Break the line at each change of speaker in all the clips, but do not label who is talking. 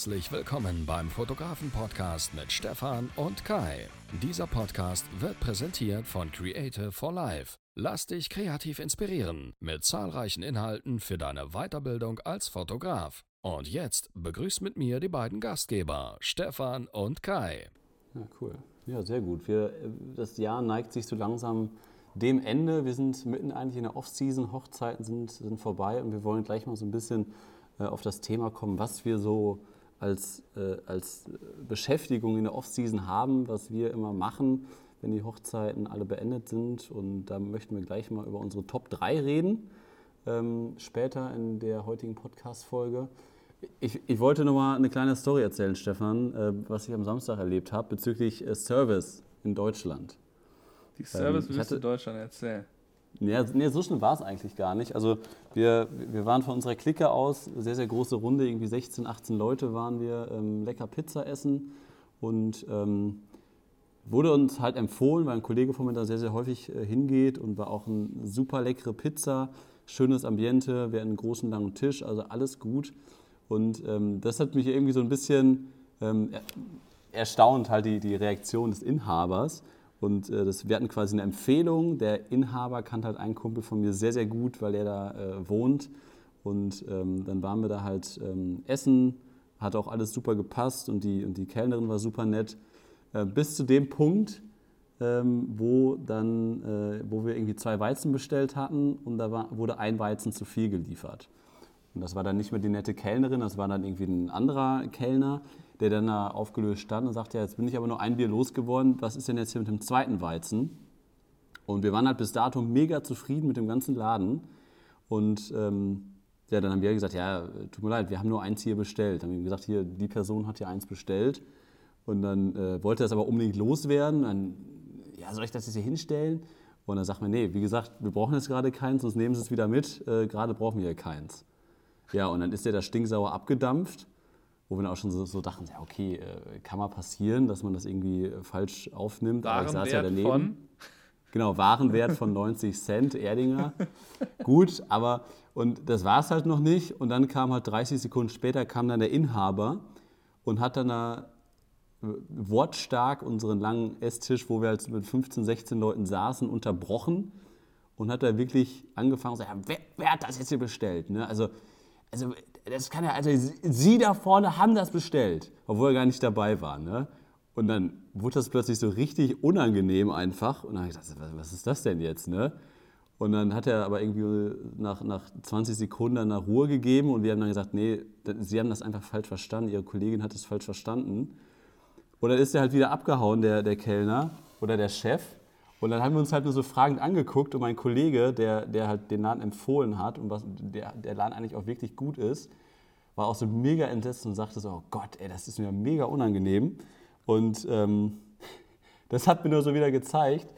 Herzlich willkommen beim Fotografen-Podcast mit Stefan und Kai. Dieser Podcast wird präsentiert von Creative for Life. Lass dich kreativ inspirieren mit zahlreichen Inhalten für deine Weiterbildung als Fotograf. Und jetzt begrüßt mit mir die beiden Gastgeber, Stefan und Kai.
Ja, cool. Ja, sehr gut. Wir, das Jahr neigt sich so langsam dem Ende. Wir sind mitten eigentlich in der Off-Season, Hochzeiten sind, sind vorbei und wir wollen gleich mal so ein bisschen äh, auf das Thema kommen, was wir so als, äh, als Beschäftigung in der Off-Season haben, was wir immer machen, wenn die Hochzeiten alle beendet sind. Und da möchten wir gleich mal über unsere Top 3 reden, ähm, später in der heutigen Podcast-Folge. Ich, ich, wollte noch mal eine kleine Story erzählen, Stefan, äh, was ich am Samstag erlebt habe bezüglich äh, Service in Deutschland.
Die Service ähm, du Deutschland erzählen?
Ja, nee, so schlimm war es eigentlich gar nicht. Also wir, wir waren von unserer Clique aus, sehr, sehr große Runde, irgendwie 16, 18 Leute waren wir, ähm, lecker Pizza essen und ähm, wurde uns halt empfohlen, weil ein Kollege von mir da sehr, sehr häufig äh, hingeht und war auch eine super leckere Pizza, schönes Ambiente, wir hatten einen großen langen Tisch, also alles gut. Und ähm, das hat mich irgendwie so ein bisschen ähm, erstaunt, halt die, die Reaktion des Inhabers und äh, das, wir hatten quasi eine Empfehlung. Der Inhaber kannte halt einen Kumpel von mir sehr, sehr gut, weil er da äh, wohnt. Und ähm, dann waren wir da halt ähm, essen, hat auch alles super gepasst und die, und die Kellnerin war super nett. Äh, bis zu dem Punkt, ähm, wo, dann, äh, wo wir irgendwie zwei Weizen bestellt hatten und da war, wurde ein Weizen zu viel geliefert. Und das war dann nicht mehr die nette Kellnerin, das war dann irgendwie ein anderer Kellner der dann da aufgelöst stand und sagte, ja, jetzt bin ich aber nur ein Bier losgeworden, was ist denn jetzt hier mit dem zweiten Weizen? Und wir waren halt bis dato mega zufrieden mit dem ganzen Laden. Und ähm, ja, dann haben wir gesagt, ja, tut mir leid, wir haben nur eins hier bestellt. Dann haben wir gesagt, hier, die Person hat hier eins bestellt. Und dann äh, wollte es aber unbedingt loswerden. Dann, ja, soll ich das jetzt hier hinstellen? Und dann sagt man, nee, wie gesagt, wir brauchen jetzt gerade keins, sonst nehmen Sie es wieder mit. Äh, gerade brauchen wir hier keins. Ja, und dann ist der da stinksauer abgedampft wo wir dann auch schon so, so dachten, ja okay, äh, kann mal passieren, dass man das irgendwie äh, falsch aufnimmt.
Aber ich saß ja daneben. Von?
Genau, Warenwert von 90 Cent, Erdinger. Gut, aber und das war es halt noch nicht. Und dann kam halt 30 Sekunden später kam dann der Inhaber und hat dann da äh, wortstark unseren langen Esstisch, wo wir halt mit 15, 16 Leuten saßen, unterbrochen und hat da wirklich angefangen zu sagen, wer, wer hat das jetzt hier bestellt? Ne? Also, also das kann ja, also Sie da vorne haben das bestellt, obwohl er gar nicht dabei war. Ne? Und dann wurde das plötzlich so richtig unangenehm einfach. Und dann habe ich gedacht, was ist das denn jetzt? Ne? Und dann hat er aber irgendwie nach, nach 20 Sekunden eine Ruhe gegeben und wir haben dann gesagt, nee, Sie haben das einfach falsch verstanden, Ihre Kollegin hat es falsch verstanden. Und dann ist er halt wieder abgehauen, der, der Kellner oder der Chef. Und dann haben wir uns halt nur so fragend angeguckt und mein Kollege, der, der halt den Laden empfohlen hat und was, der, der Laden eigentlich auch wirklich gut ist, war auch so mega entsetzt und sagte so, oh Gott, ey, das ist mir mega unangenehm. Und ähm, das hat mir nur so wieder gezeigt,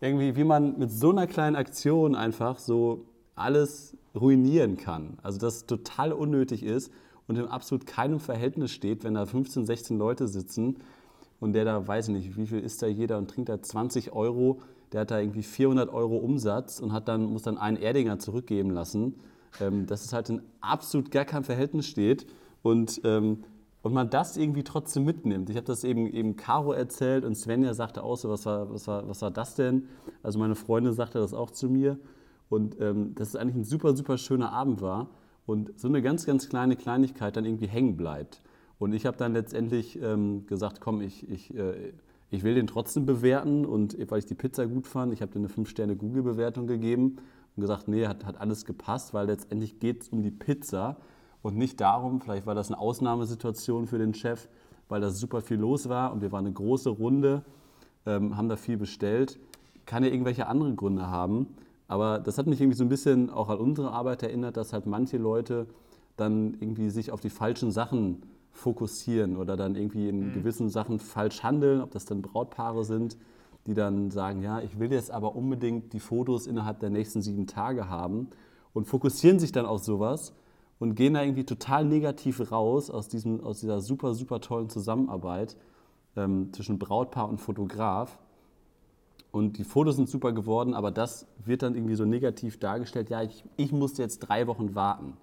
irgendwie, wie man mit so einer kleinen Aktion einfach so alles ruinieren kann. Also dass es total unnötig ist und in absolut keinem Verhältnis steht, wenn da 15, 16 Leute sitzen und der da, weiß ich nicht, wie viel ist da jeder und trinkt da 20 Euro, der hat da irgendwie 400 Euro Umsatz und hat dann, muss dann einen Erdinger zurückgeben lassen, ähm, dass es halt in absolut gar keinem Verhältnis steht und, ähm, und man das irgendwie trotzdem mitnimmt. Ich habe das eben, eben Caro erzählt und Svenja sagte auch so, was war, was, war, was war das denn? Also meine Freundin sagte das auch zu mir und ähm, dass es eigentlich ein super, super schöner Abend war und so eine ganz, ganz kleine Kleinigkeit dann irgendwie hängen bleibt. Und ich habe dann letztendlich ähm, gesagt, komm, ich, ich, äh, ich will den trotzdem bewerten. Und weil ich die Pizza gut fand, ich habe dir eine 5-Sterne-Google-Bewertung gegeben und gesagt, nee, hat, hat alles gepasst, weil letztendlich geht es um die Pizza und nicht darum, vielleicht war das eine Ausnahmesituation für den Chef, weil da super viel los war und wir waren eine große Runde, ähm, haben da viel bestellt. Kann ja irgendwelche anderen Gründe haben. Aber das hat mich irgendwie so ein bisschen auch an unsere Arbeit erinnert, dass halt manche Leute dann irgendwie sich auf die falschen Sachen fokussieren oder dann irgendwie in mhm. gewissen Sachen falsch handeln, ob das dann Brautpaare sind, die dann sagen, ja, ich will jetzt aber unbedingt die Fotos innerhalb der nächsten sieben Tage haben und fokussieren sich dann auf sowas und gehen da irgendwie total negativ raus aus, diesem, aus dieser super, super tollen Zusammenarbeit ähm, zwischen Brautpaar und Fotograf. Und die Fotos sind super geworden, aber das wird dann irgendwie so negativ dargestellt, ja, ich, ich musste jetzt drei Wochen warten.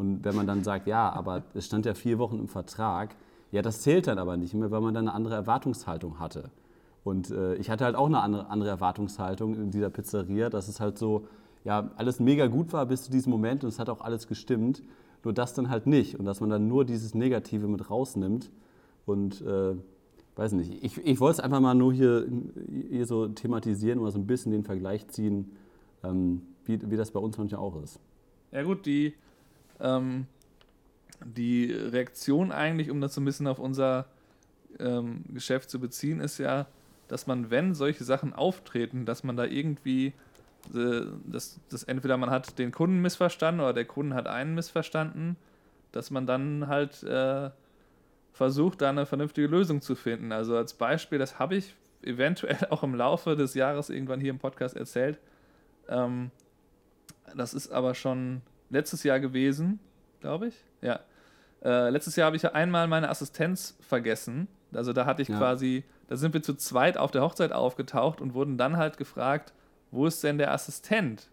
Und wenn man dann sagt, ja, aber es stand ja vier Wochen im Vertrag, ja, das zählt dann aber nicht mehr, weil man dann eine andere Erwartungshaltung hatte. Und äh, ich hatte halt auch eine andere, andere Erwartungshaltung in dieser Pizzeria, dass es halt so, ja, alles mega gut war bis zu diesem Moment und es hat auch alles gestimmt. Nur das dann halt nicht und dass man dann nur dieses Negative mit rausnimmt und äh, weiß nicht. Ich, ich wollte es einfach mal nur hier, hier so thematisieren oder so ein bisschen den Vergleich ziehen, ähm, wie, wie das bei uns manchmal auch ist.
Ja gut, die, ähm, die Reaktion eigentlich, um das so ein bisschen auf unser ähm, Geschäft zu beziehen, ist ja, dass man, wenn solche Sachen auftreten, dass man da irgendwie, äh, dass, dass entweder man hat den Kunden missverstanden oder der Kunde hat einen missverstanden, dass man dann halt äh, versucht, da eine vernünftige Lösung zu finden. Also als Beispiel, das habe ich eventuell auch im Laufe des Jahres irgendwann hier im Podcast erzählt. Ähm, das ist aber schon letztes Jahr gewesen, glaube ich. Ja. Äh, letztes Jahr habe ich ja einmal meine Assistenz vergessen. Also da hatte ich ja. quasi da sind wir zu zweit auf der Hochzeit aufgetaucht und wurden dann halt gefragt, wo ist denn der Assistent?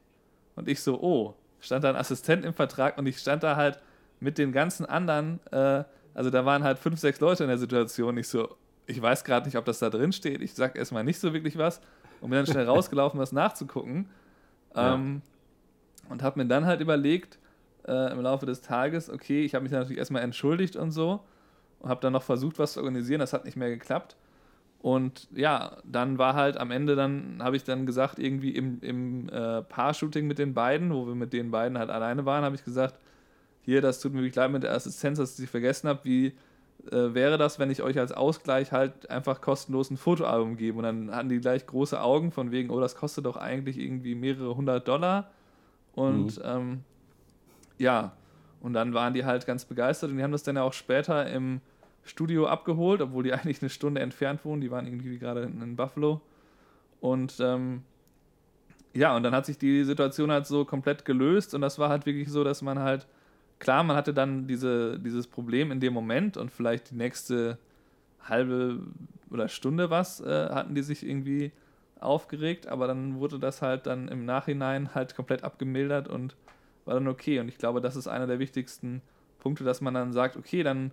Und ich so, oh, stand da ein Assistent im Vertrag und ich stand da halt mit den ganzen anderen, äh, also da waren halt fünf, sechs Leute in der Situation. Ich so, ich weiß gerade nicht, ob das da drin steht. Ich sag erstmal nicht so wirklich was und bin dann schnell rausgelaufen, was nachzugucken. Ja. Ähm, und habe mir dann halt überlegt, äh, im Laufe des Tages, okay, ich habe mich dann natürlich erstmal entschuldigt und so und habe dann noch versucht, was zu organisieren. Das hat nicht mehr geklappt. Und ja, dann war halt am Ende, dann habe ich dann gesagt, irgendwie im, im äh, Paar-Shooting mit den beiden, wo wir mit den beiden halt alleine waren, habe ich gesagt, hier, das tut mir wirklich leid mit der Assistenz, dass ich sie vergessen habe, wie äh, wäre das, wenn ich euch als Ausgleich halt einfach kostenlos ein Fotoalbum gebe? Und dann hatten die gleich große Augen von wegen, oh, das kostet doch eigentlich irgendwie mehrere hundert Dollar. Und mhm. ähm, ja, und dann waren die halt ganz begeistert und die haben das dann ja auch später im Studio abgeholt, obwohl die eigentlich eine Stunde entfernt wohnen. Die waren irgendwie gerade in Buffalo. Und ähm, ja, und dann hat sich die Situation halt so komplett gelöst und das war halt wirklich so, dass man halt, klar, man hatte dann diese, dieses Problem in dem Moment und vielleicht die nächste halbe oder Stunde was äh, hatten die sich irgendwie aufgeregt, aber dann wurde das halt dann im Nachhinein halt komplett abgemildert und war dann okay. Und ich glaube, das ist einer der wichtigsten Punkte, dass man dann sagt, okay, dann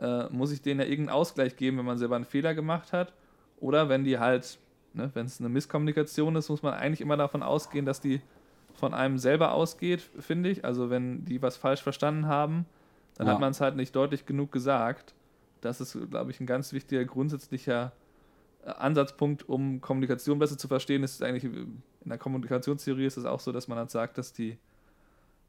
äh, muss ich denen ja irgendeinen Ausgleich geben, wenn man selber einen Fehler gemacht hat. Oder wenn die halt, ne, wenn es eine Misskommunikation ist, muss man eigentlich immer davon ausgehen, dass die von einem selber ausgeht, finde ich. Also wenn die was falsch verstanden haben, dann ja. hat man es halt nicht deutlich genug gesagt. Das ist, glaube ich, ein ganz wichtiger grundsätzlicher Ansatzpunkt, um Kommunikation besser zu verstehen. Ist eigentlich in der Kommunikationstheorie ist es auch so, dass man halt sagt, dass die,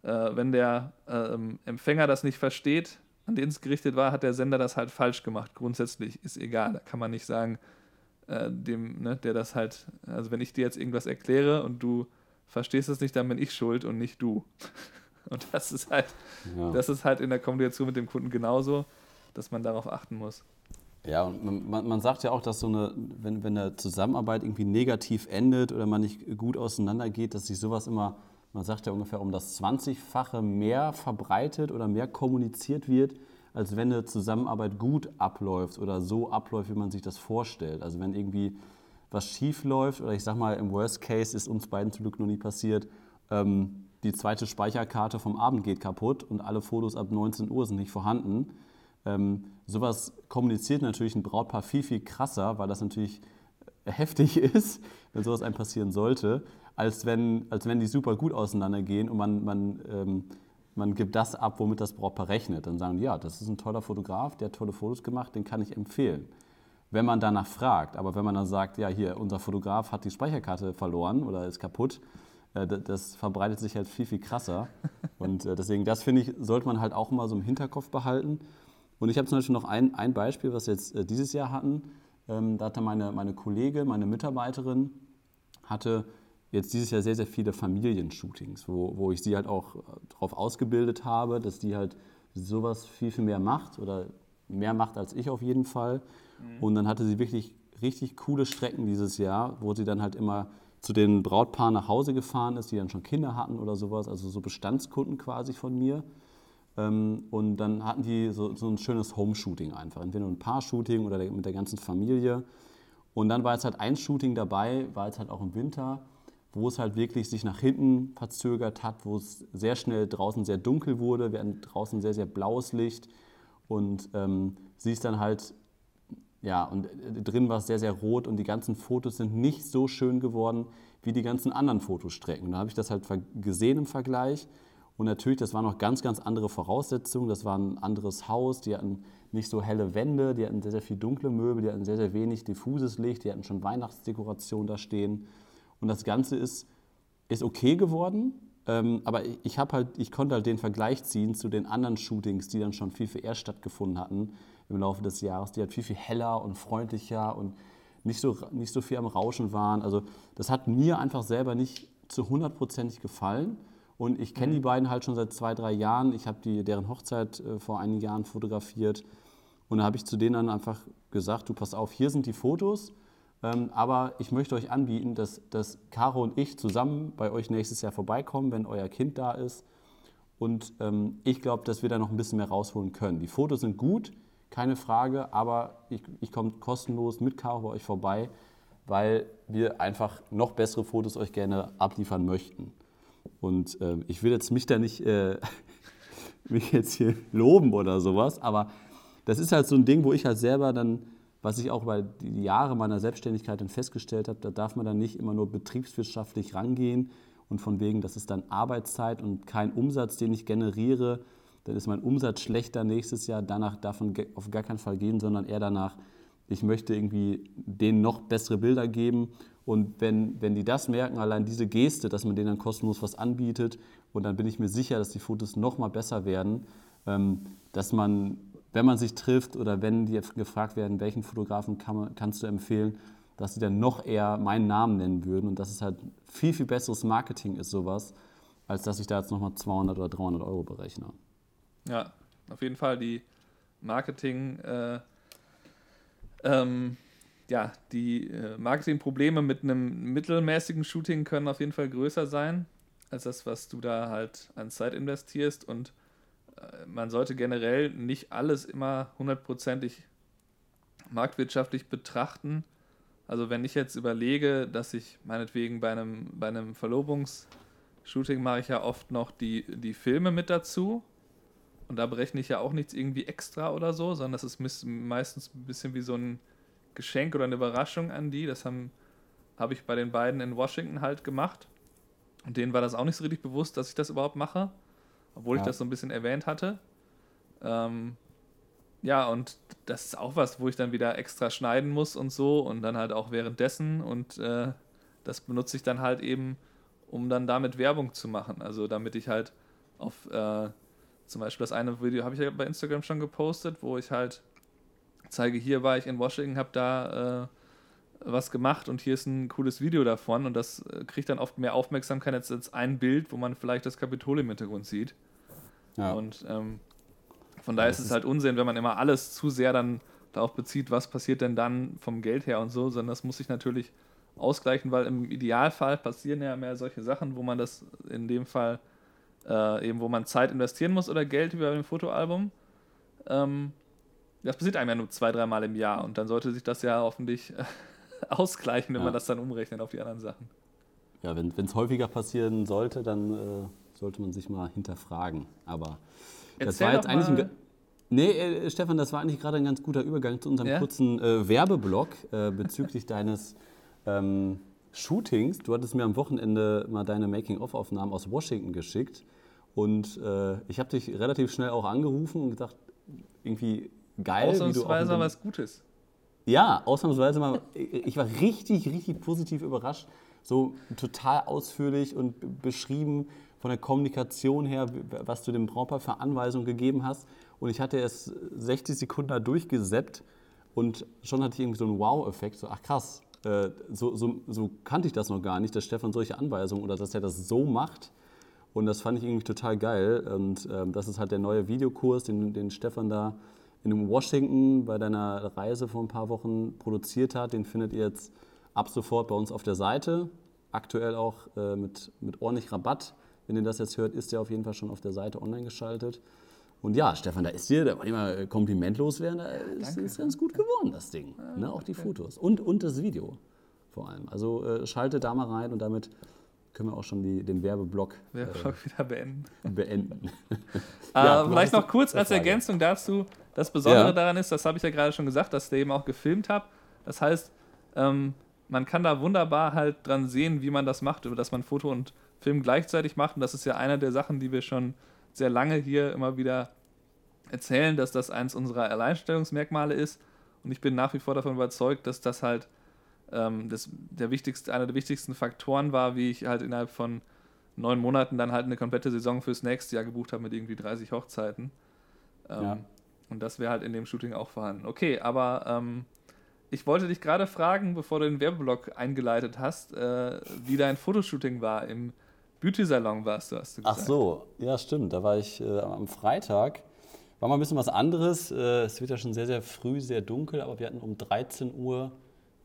äh, wenn der äh, Empfänger das nicht versteht, an den es gerichtet war, hat der Sender das halt falsch gemacht. Grundsätzlich ist egal. Da kann man nicht sagen, äh, dem, ne, der das halt, also wenn ich dir jetzt irgendwas erkläre und du verstehst es nicht, dann bin ich schuld und nicht du. Und das ist halt, ja. das ist halt in der Kommunikation mit dem Kunden genauso, dass man darauf achten muss.
Ja, und man, man sagt ja auch, dass so eine, wenn, wenn eine Zusammenarbeit irgendwie negativ endet oder man nicht gut auseinandergeht, dass sich sowas immer man sagt ja ungefähr um das 20-fache mehr verbreitet oder mehr kommuniziert wird, als wenn eine Zusammenarbeit gut abläuft oder so abläuft, wie man sich das vorstellt. Also wenn irgendwie was schief läuft oder ich sag mal, im Worst Case ist uns beiden zum Glück noch nie passiert, ähm, die zweite Speicherkarte vom Abend geht kaputt und alle Fotos ab 19 Uhr sind nicht vorhanden. Ähm, sowas kommuniziert natürlich ein Brautpaar viel, viel krasser, weil das natürlich heftig ist, wenn sowas einem passieren sollte als wenn, als wenn die super gut auseinandergehen und man, man, ähm, man gibt das ab, womit das Brautpaar rechnet. Dann sagen die, ja, das ist ein toller Fotograf, der hat tolle Fotos gemacht, den kann ich empfehlen. Wenn man danach fragt, aber wenn man dann sagt, ja, hier, unser Fotograf hat die Speicherkarte verloren oder ist kaputt, äh, das verbreitet sich halt viel, viel krasser. Und äh, deswegen, das finde ich, sollte man halt auch mal so im Hinterkopf behalten. Und ich habe zum Beispiel noch ein, ein Beispiel, was wir jetzt äh, dieses Jahr hatten. Ähm, da hatte meine, meine Kollegin, meine Mitarbeiterin, hatte jetzt dieses Jahr sehr, sehr viele Familienshootings, wo, wo ich sie halt auch äh, darauf ausgebildet habe, dass die halt sowas viel, viel mehr macht oder mehr macht als ich auf jeden Fall. Mhm. Und dann hatte sie wirklich richtig coole Strecken dieses Jahr, wo sie dann halt immer zu den Brautpaaren nach Hause gefahren ist, die dann schon Kinder hatten oder sowas, also so Bestandskunden quasi von mir. Ähm, und dann hatten die so, so ein schönes Home-Shooting einfach, entweder ein Paar-Shooting oder mit der ganzen Familie. Und dann war jetzt halt ein Shooting dabei, war jetzt halt auch im Winter, wo es halt wirklich sich nach hinten verzögert hat, wo es sehr schnell draußen sehr dunkel wurde. Wir hatten draußen sehr, sehr blaues Licht und ähm, sie ist dann halt, ja, und äh, drin war es sehr, sehr rot und die ganzen Fotos sind nicht so schön geworden wie die ganzen anderen Fotostrecken. Da habe ich das halt gesehen im Vergleich. Und natürlich, das waren noch ganz, ganz andere Voraussetzungen. Das war ein anderes Haus. Die hatten nicht so helle Wände, die hatten sehr, sehr viel dunkle Möbel, die hatten sehr, sehr wenig diffuses Licht, die hatten schon Weihnachtsdekoration da stehen. Und das Ganze ist, ist okay geworden. Ähm, aber ich, ich, halt, ich konnte halt den Vergleich ziehen zu den anderen Shootings, die dann schon viel, viel eher stattgefunden hatten im Laufe des Jahres, die halt viel, viel heller und freundlicher und nicht so, nicht so viel am Rauschen waren. Also das hat mir einfach selber nicht zu hundertprozentig gefallen. Und ich kenne die mhm. beiden halt schon seit zwei, drei Jahren. Ich habe deren Hochzeit äh, vor einigen Jahren fotografiert. Und da habe ich zu denen dann einfach gesagt, du pass auf, hier sind die Fotos. Ähm, aber ich möchte euch anbieten, dass, dass Caro und ich zusammen bei euch nächstes Jahr vorbeikommen, wenn euer Kind da ist. Und ähm, ich glaube, dass wir da noch ein bisschen mehr rausholen können. Die Fotos sind gut, keine Frage, aber ich, ich komme kostenlos mit Caro bei euch vorbei, weil wir einfach noch bessere Fotos euch gerne abliefern möchten. Und äh, ich will jetzt mich da nicht äh, mich jetzt hier loben oder sowas, aber das ist halt so ein Ding, wo ich halt selber dann, was ich auch über die Jahre meiner Selbstständigkeit dann festgestellt habe, da darf man dann nicht immer nur betriebswirtschaftlich rangehen und von wegen, das ist dann Arbeitszeit und kein Umsatz, den ich generiere, dann ist mein Umsatz schlechter nächstes Jahr, danach davon auf gar keinen Fall gehen, sondern eher danach, ich möchte irgendwie denen noch bessere Bilder geben und wenn, wenn die das merken, allein diese Geste, dass man denen dann kostenlos was anbietet, und dann bin ich mir sicher, dass die Fotos noch mal besser werden, ähm, dass man, wenn man sich trifft oder wenn die gefragt werden, welchen Fotografen kann man, kannst du empfehlen, dass sie dann noch eher meinen Namen nennen würden und dass es halt viel, viel besseres Marketing ist, sowas, als dass ich da jetzt nochmal 200 oder 300 Euro berechne.
Ja, auf jeden Fall die Marketing- äh, ähm, ja, die äh, Marketingprobleme mit einem mittelmäßigen Shooting können auf jeden Fall größer sein als das, was du da halt an Zeit investierst. Und äh, man sollte generell nicht alles immer hundertprozentig marktwirtschaftlich betrachten. Also wenn ich jetzt überlege, dass ich meinetwegen bei einem, bei einem Verlobungsshooting mache ich ja oft noch die, die Filme mit dazu. Und da berechne ich ja auch nichts irgendwie extra oder so, sondern das ist meistens ein bisschen wie so ein Geschenk oder eine Überraschung an die. Das habe hab ich bei den beiden in Washington halt gemacht. Und denen war das auch nicht so richtig bewusst, dass ich das überhaupt mache, obwohl ja. ich das so ein bisschen erwähnt hatte. Ähm, ja, und das ist auch was, wo ich dann wieder extra schneiden muss und so und dann halt auch währenddessen und äh, das benutze ich dann halt eben, um dann damit Werbung zu machen. Also damit ich halt auf äh, zum Beispiel das eine Video habe ich ja bei Instagram schon gepostet, wo ich halt zeige, hier war ich in Washington, habe da äh, was gemacht und hier ist ein cooles Video davon und das äh, kriegt dann oft mehr Aufmerksamkeit als, als ein Bild, wo man vielleicht das Kapitol im Hintergrund sieht. Ja. Und ähm, von daher ja, ist es halt Unsinn, wenn man immer alles zu sehr dann darauf bezieht, was passiert denn dann vom Geld her und so, sondern das muss sich natürlich ausgleichen, weil im Idealfall passieren ja mehr solche Sachen, wo man das in dem Fall äh, eben, wo man Zeit investieren muss oder Geld über ein Fotoalbum. Ähm, das passiert einem ja nur zwei, dreimal im Jahr und dann sollte sich das ja hoffentlich äh, ausgleichen, wenn ja. man das dann umrechnet auf die anderen Sachen.
Ja, wenn es häufiger passieren sollte, dann äh, sollte man sich mal hinterfragen. Aber Erzähl das war jetzt eigentlich ein. Nee, äh, Stefan, das war eigentlich gerade ein ganz guter Übergang zu unserem ja? kurzen äh, Werbeblock äh, bezüglich deines ähm, Shootings. Du hattest mir am Wochenende mal deine Making-of-Aufnahmen aus Washington geschickt. Und äh, ich habe dich relativ schnell auch angerufen und gedacht, irgendwie geil.
Ausnahmsweise was Gutes.
Ja, ausnahmsweise mal. Ich war richtig, richtig positiv überrascht. So total ausführlich und beschrieben von der Kommunikation her, was du dem Brautpaar für Anweisungen gegeben hast. Und ich hatte es 60 Sekunden da durchgesäppt und schon hatte ich irgendwie so einen Wow-Effekt. So, ach krass, äh, so, so, so kannte ich das noch gar nicht, dass Stefan solche Anweisungen oder dass er das so macht. Und das fand ich irgendwie total geil. Und ähm, das ist halt der neue Videokurs, den, den Stefan da in Washington bei deiner Reise vor ein paar Wochen produziert hat. Den findet ihr jetzt ab sofort bei uns auf der Seite. Aktuell auch äh, mit, mit ordentlich Rabatt. Wenn ihr das jetzt hört, ist der auf jeden Fall schon auf der Seite online geschaltet. Und ja, Stefan, da ist dir, da wollte ich mal komplimentlos werden, da ist, ist ganz gut geworden, das Ding. Ja, ne? Auch die Fotos und, und das Video vor allem. Also äh, schaltet da mal rein und damit können wir auch schon die, den Werbeblock
Werbeblock äh, wieder beenden.
beenden.
ja, äh, vielleicht noch kurz als Ergänzung dazu. Das Besondere ja. daran ist, das habe ich ja gerade schon gesagt, dass ich da eben auch gefilmt habe. Das heißt, ähm, man kann da wunderbar halt dran sehen, wie man das macht, dass man Foto und Film gleichzeitig macht. Und das ist ja eine der Sachen, die wir schon sehr lange hier immer wieder erzählen, dass das eins unserer Alleinstellungsmerkmale ist. Und ich bin nach wie vor davon überzeugt, dass das halt ähm, das, der wichtigste, einer der wichtigsten Faktoren war, wie ich halt innerhalb von neun Monaten dann halt eine komplette Saison fürs nächste Jahr gebucht habe mit irgendwie 30 Hochzeiten. Ähm, ja. Und das wäre halt in dem Shooting auch vorhanden. Okay, aber ähm, ich wollte dich gerade fragen, bevor du den Werbeblock eingeleitet hast, äh, wie dein Fotoshooting war. Im Beauty-Salon warst du, hast du
gesagt. Ach so, ja stimmt. Da war ich äh, am Freitag. War mal ein bisschen was anderes. Äh, es wird ja schon sehr, sehr früh, sehr dunkel, aber wir hatten um 13 Uhr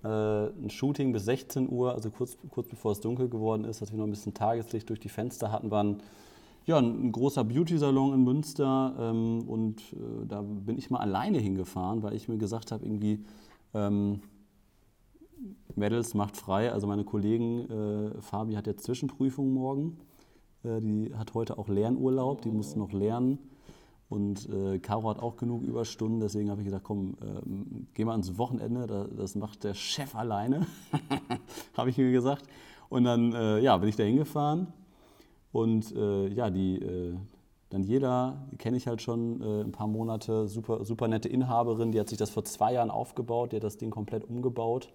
ein Shooting bis 16 Uhr, also kurz, kurz bevor es dunkel geworden ist, dass wir noch ein bisschen Tageslicht durch die Fenster hatten, waren ja, ein, ein großer Beauty-Salon in Münster ähm, und äh, da bin ich mal alleine hingefahren, weil ich mir gesagt habe, irgendwie ähm, Mädels macht frei, also meine Kollegen, äh, Fabi hat jetzt Zwischenprüfung morgen, äh, die hat heute auch Lernurlaub, die muss noch lernen und äh, Caro hat auch genug Überstunden, deswegen habe ich gesagt, komm, ähm, geh mal ans Wochenende, das, das macht der Chef alleine, habe ich mir gesagt. Und dann äh, ja, bin ich da hingefahren und äh, ja, die äh, Daniela, kenne ich halt schon äh, ein paar Monate, super, super nette Inhaberin, die hat sich das vor zwei Jahren aufgebaut, die hat das Ding komplett umgebaut.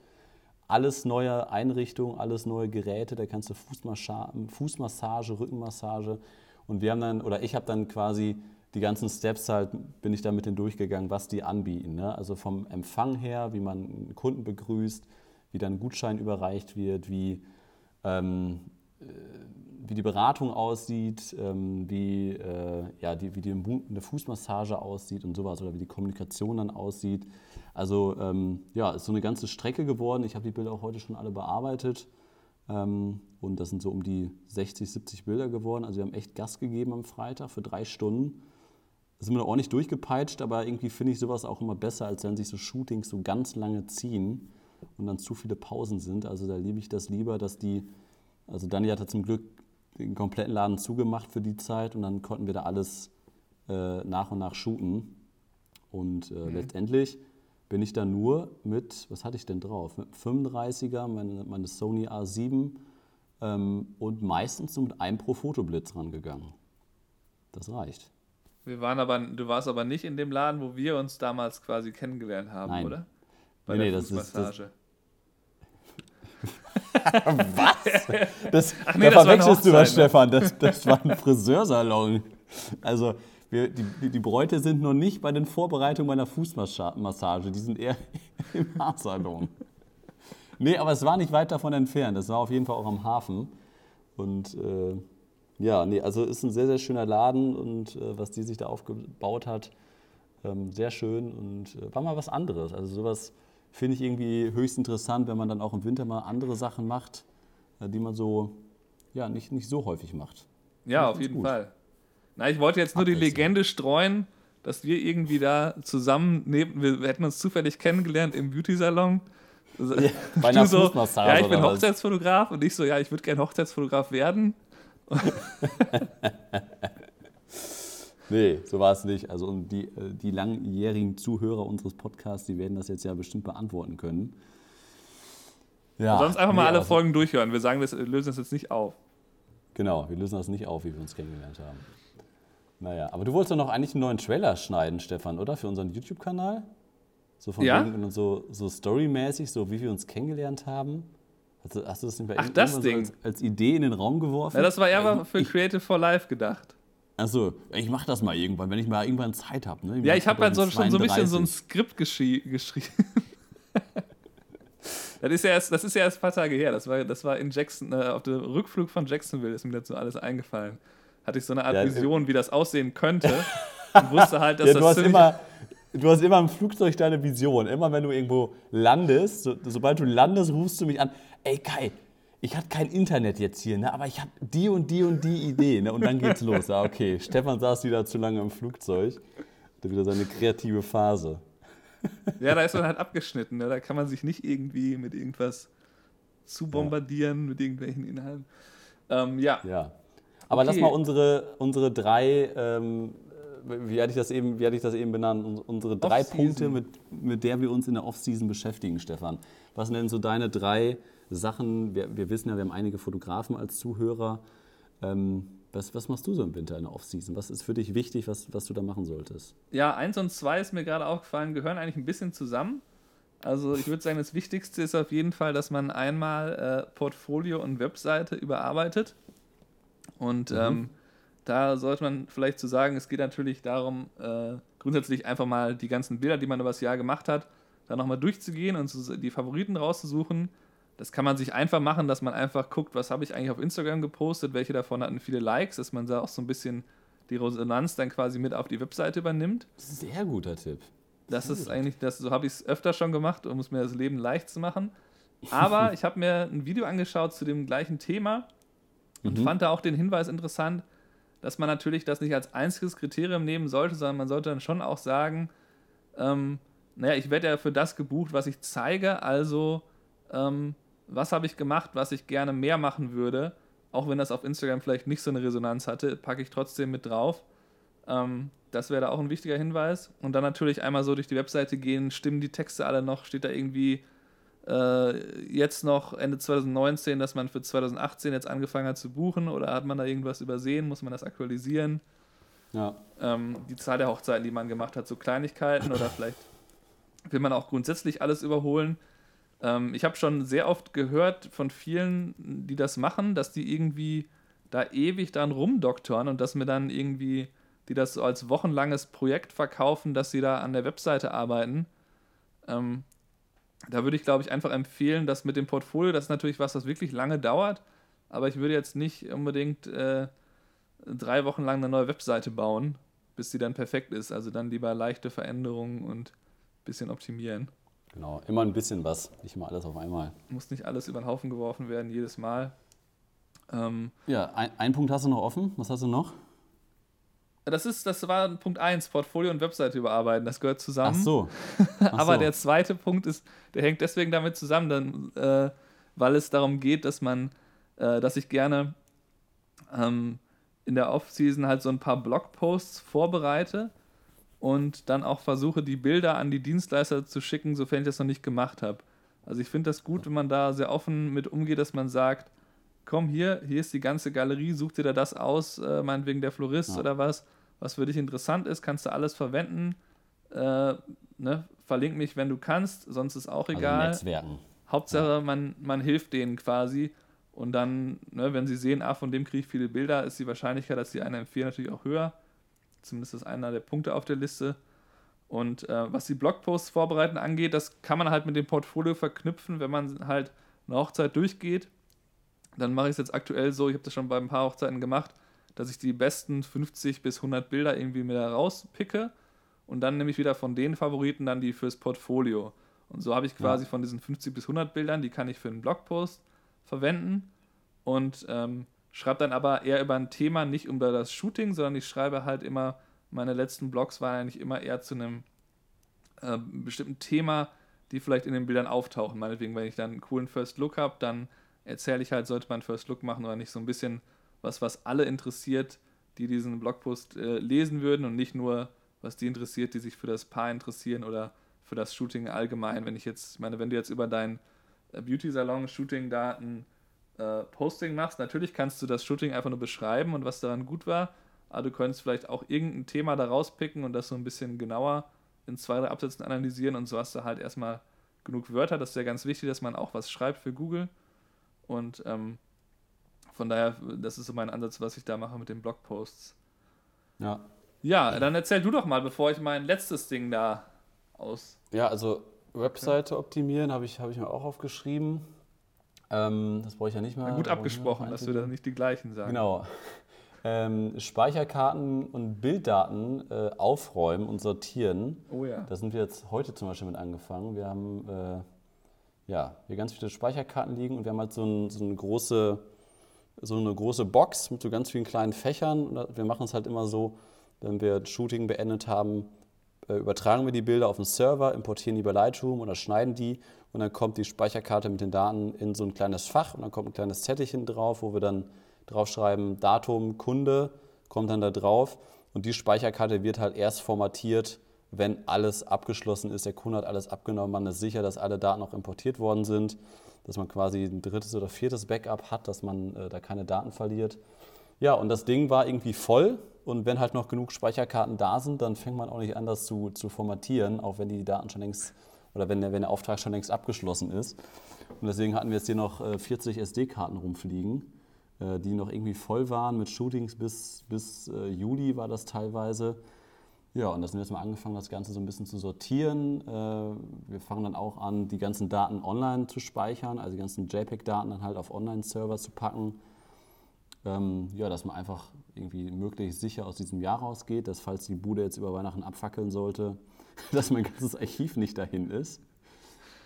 Alles neue Einrichtungen, alles neue Geräte, da kannst du Fußmassage Rückenmassage. Und wir haben dann, oder ich habe dann quasi die ganzen Steps halt, bin ich da mit denen durchgegangen, was die anbieten. Ne? Also vom Empfang her, wie man einen Kunden begrüßt, wie dann ein Gutschein überreicht wird, wie, ähm, äh, wie die Beratung aussieht, ähm, wie, äh, ja, die, wie die eine Fußmassage aussieht und sowas oder wie die Kommunikation dann aussieht. Also ähm, ja, ist so eine ganze Strecke geworden. Ich habe die Bilder auch heute schon alle bearbeitet. Ähm, und das sind so um die 60, 70 Bilder geworden. Also wir haben echt Gas gegeben am Freitag für drei Stunden sind wir ordentlich durchgepeitscht, aber irgendwie finde ich sowas auch immer besser, als wenn sich so Shootings so ganz lange ziehen und dann zu viele Pausen sind. Also da liebe ich das lieber, dass die, also Dani hatte zum Glück den kompletten Laden zugemacht für die Zeit und dann konnten wir da alles äh, nach und nach shooten. Und äh, mhm. letztendlich bin ich da nur mit, was hatte ich denn drauf? Mit 35er, meine, meine Sony A7 ähm, und meistens so mit einem pro Fotoblitz rangegangen. Das reicht.
Wir waren aber, du warst aber nicht in dem Laden, wo wir uns damals quasi kennengelernt haben, Nein. oder? Bei nee, der nee, Fußmassage.
was? Das, Ach nee, da verwechselst du was, ne? Stefan. Das, das war ein Friseursalon. Also, wir, die, die Bräute sind noch nicht bei den Vorbereitungen meiner Fußmassage. Die sind eher im Haarsalon. Nee, aber es war nicht weit davon entfernt. Es war auf jeden Fall auch am Hafen. Und äh, ja, nee, also ist ein sehr, sehr schöner Laden und äh, was die sich da aufgebaut hat, ähm, sehr schön und äh, war mal was anderes. Also sowas finde ich irgendwie höchst interessant, wenn man dann auch im Winter mal andere Sachen macht, äh, die man so ja, nicht, nicht so häufig macht.
Ja, auf jeden gut. Fall. Na, ich wollte jetzt nur die Legende streuen, dass wir irgendwie da zusammen neben, wir, wir hätten uns zufällig kennengelernt im Beauty-Salon. Ja, bei einer so, ja, ich bin Hochzeitsfotograf und ich so, ja, ich würde gerne Hochzeitsfotograf werden.
nee, so war es nicht. Also und die, äh, die langjährigen Zuhörer unseres Podcasts, die werden das jetzt ja bestimmt beantworten können.
Ja, sonst einfach nee, mal alle also, Folgen durchhören. Wir sagen, wir lösen das jetzt nicht auf.
Genau, wir lösen das nicht auf, wie wir uns kennengelernt haben. Naja, aber du wolltest doch noch eigentlich einen neuen Trailer schneiden, Stefan, oder? Für unseren YouTube-Kanal? So von ja? wegen, so, so storymäßig, so wie wir uns kennengelernt haben. Hast du, hast du das nicht bei
Ach, das Ding.
So als, als, Idee in den Raum geworfen? Ja,
das war eher für ich, Creative for Life gedacht.
Achso, ich mache das mal irgendwann, wenn ich mal irgendwann Zeit habe. Ne?
Ja, ich habe halt so, schon so ein bisschen so ein Skript geschrieben. das, ist ja erst, das ist ja erst ein paar Tage her. Das war, das war in Jackson, äh, auf dem Rückflug von Jacksonville ist mir dazu alles eingefallen. Hatte ich so eine Art ja, Vision, wie das aussehen könnte. und wusste halt, dass
ja,
das
du hast immer Du hast immer im Flugzeug deine Vision. Immer wenn du irgendwo landest, so, sobald du landest, rufst du mich an ey Kai, ich hatte kein Internet jetzt hier, ne, aber ich habe die und die und die Idee. Ne, und dann geht's los. Ja, okay, Stefan saß wieder zu lange im Flugzeug. Hatte wieder seine kreative Phase.
Ja, da ist man halt abgeschnitten. Ne? Da kann man sich nicht irgendwie mit irgendwas zu bombardieren, ja. mit irgendwelchen Inhalten. Ähm, ja.
Ja. Aber
Okay.
lass mal unsere, unsere drei, ähm, wie hatte ich das eben, wie hatte ich das eben benannt, Uns- unsere drei. Punkte, mit, mit der wir uns in der Off-Season beschäftigen, Stefan. Was sind denn so deine drei Sachen? Wir, wir wissen ja, wir haben einige Fotografen als Zuhörer. Ähm, was, was machst du so im Winter in der Off-Season? Was ist für dich wichtig, was, was du da machen solltest?
Ja, eins und zwei ist mir gerade aufgefallen, gehören eigentlich ein bisschen zusammen. Also ich würde sagen, das Wichtigste ist auf jeden Fall, dass man einmal äh, Portfolio und Webseite überarbeitet. Und ähm, da sollte man vielleicht zu sagen, es geht natürlich darum, äh, grundsätzlich einfach mal die ganzen Bilder, die man über das Jahr gemacht hat, da nochmal durchzugehen und so die Favoriten rauszusuchen. Das kann man sich einfach machen, dass man einfach guckt, was habe ich eigentlich auf Instagram gepostet, welche davon hatten viele Likes, dass man da auch so ein bisschen die Resonanz dann quasi mit auf die Webseite übernimmt.
Sehr guter Tipp.
Das ist eigentlich, das, so habe ich es öfter schon gemacht, um es mir das Leben leicht zu machen. Aber ich habe mir ein Video angeschaut zu dem gleichen Thema und fand da auch den Hinweis interessant, dass man natürlich das nicht als einziges Kriterium nehmen sollte, sondern man sollte dann schon auch sagen, ähm, naja, ich werde ja für das gebucht, was ich zeige, also ähm, was habe ich gemacht, was ich gerne mehr machen würde, auch wenn das auf Instagram vielleicht nicht so eine Resonanz hatte, packe ich trotzdem mit drauf. Ähm, das wäre da auch ein wichtiger Hinweis. Und dann natürlich einmal so durch die Webseite gehen, stimmen die Texte alle noch, steht da irgendwie äh, jetzt noch Ende 2019, dass man für 2018 jetzt angefangen hat zu buchen oder hat man da irgendwas übersehen, muss man das aktualisieren?
Ja.
ähm, die Zahl der Hochzeiten, die man gemacht hat, so Kleinigkeiten oder vielleicht will man auch grundsätzlich alles überholen. Ähm, ich habe schon sehr oft gehört von vielen, die das machen, dass die irgendwie da ewig dran rumdoktern und dass mir dann irgendwie, die das so als wochenlanges Projekt verkaufen, dass sie da an der Webseite arbeiten. Ähm, da würde ich, glaube ich, einfach empfehlen, dass mit dem Portfolio, das ist natürlich was, das wirklich lange dauert, aber ich würde jetzt nicht unbedingt äh, drei Wochen lang eine neue Webseite bauen, bis sie dann perfekt ist. Also dann lieber leichte Veränderungen und ein bisschen optimieren.
Genau, immer ein bisschen was, nicht mal alles auf einmal.
Muss nicht alles über den Haufen geworfen werden, jedes Mal. Ähm,
Ja, ein, ein Punkt hast du noch offen. Was hast du noch?
das, ist, das war Punkt 1, Portfolio und Webseite überarbeiten. Das gehört zusammen.
Ach so. Ach
Aber
so.
der zweite Punkt ist, der hängt deswegen damit zusammen, dann, äh, weil es darum geht, dass man, äh, dass ich gerne ähm, in der Off-Season halt so ein paar Blogposts vorbereite und dann auch versuche, die Bilder an die Dienstleister zu schicken, sofern ich das noch nicht gemacht habe. Also ich finde das gut, wenn man da sehr offen mit umgeht, dass man sagt, komm hier, hier ist die ganze Galerie, such dir da das aus, äh, meinetwegen der Florist
Ja.
oder was, was für dich interessant ist, kannst du alles verwenden. Äh, ne? Verlink mich, wenn du kannst, sonst ist auch
Also
egal.
Netzwerken.
Hauptsache, man, man hilft denen quasi. Und dann, ne, wenn sie sehen, ah, von dem kriege ich viele Bilder, ist die Wahrscheinlichkeit, dass sie einen empfehlen, natürlich auch höher. Zumindest ist einer der Punkte auf der Liste. Und äh, was die Blogposts vorbereiten angeht, das kann man halt mit dem Portfolio verknüpfen, wenn man halt eine Hochzeit durchgeht. Dann mache ich es jetzt aktuell so, ich habe das schon bei ein paar Hochzeiten gemacht, dass ich die besten 50 bis 100 Bilder irgendwie mir da rauspicke und dann nehme ich wieder von den Favoriten dann die fürs Portfolio. Und so habe ich quasi von diesen 50 bis 100 Bildern, die kann ich für einen Blogpost verwenden und ähm, schreibe dann aber eher über ein Thema, nicht über das Shooting, sondern ich schreibe halt immer, meine letzten Blogs waren eigentlich immer eher zu einem äh, bestimmten Thema, die vielleicht in den Bildern auftauchen. Meinetwegen, wenn ich dann einen coolen First Look habe, dann erzähle ich halt, sollte man einen First Look machen oder nicht so ein bisschen was, was alle interessiert, die diesen Blogpost äh, lesen würden und nicht nur, was die interessiert, die sich für das Paar interessieren oder für das Shooting allgemein. Wenn ich jetzt, ich meine, wenn du jetzt über dein äh, Beauty-Salon-Shooting da ein äh, Posting machst, natürlich kannst du das Shooting einfach nur beschreiben und was daran gut war, aber du könntest vielleicht auch irgendein Thema da rauspicken und das so ein bisschen genauer in zwei, drei Absätzen analysieren und so hast du halt erstmal genug Wörter. Das ist ja ganz wichtig, dass man auch was schreibt für Google. Und ähm, von daher, das ist so mein Ansatz, was ich da mache mit den Blogposts.
Ja.
Ja, dann erzähl du doch mal, bevor ich mein letztes Ding da aus.
Ja, also Webseite optimieren habe ich, habe ich mir auch aufgeschrieben. Ähm, das brauche ich ja nicht mehr.
gut abgesprochen, dass wir da nicht die gleichen sagen.
Genau. Ähm, Speicherkarten und Bilddaten äh, aufräumen und sortieren.
Oh ja.
Da sind wir jetzt heute zum Beispiel mit angefangen. Wir haben äh, ja, hier ganz viele Speicherkarten liegen und wir haben halt so, ein, so, eine große, so eine große Box mit so ganz vielen kleinen Fächern. Und Wir machen es halt immer so, wenn wir Shooting beendet haben, übertragen wir die Bilder auf den Server, importieren die bei Lightroom oder schneiden die und dann kommt die Speicherkarte mit den Daten in so ein kleines Fach und dann kommt ein kleines Zettelchen drauf, wo wir dann draufschreiben, Datum, Kunde, kommt dann da drauf und die Speicherkarte wird halt erst formatiert, wenn alles abgeschlossen ist. Der Kunde hat alles abgenommen, man ist sicher, dass alle Daten auch importiert worden sind, dass man quasi ein drittes oder viertes Backup hat, dass man äh, da keine Daten verliert. Ja, und das Ding war irgendwie voll und wenn halt noch genug Speicherkarten da sind, dann fängt man auch nicht an, das zu, zu formatieren, auch wenn die Daten schon längst oder wenn der, wenn der Auftrag schon längst abgeschlossen ist. Und deswegen hatten wir jetzt hier noch 40 äh, SD-Karten rumfliegen, äh, die noch irgendwie voll waren mit Shootings bis, bis äh, Juli war das teilweise. Ja, und da sind wir jetzt mal angefangen, das Ganze so ein bisschen zu sortieren. Wir fangen dann auch an, die ganzen Daten online zu speichern, also die ganzen JPEG-Daten dann halt auf Online-Server zu packen. Ähm, ja, dass man einfach irgendwie möglichst sicher aus diesem Jahr rausgeht, dass falls die Bude jetzt über Weihnachten abfackeln sollte, dass mein ganzes Archiv nicht dahin ist.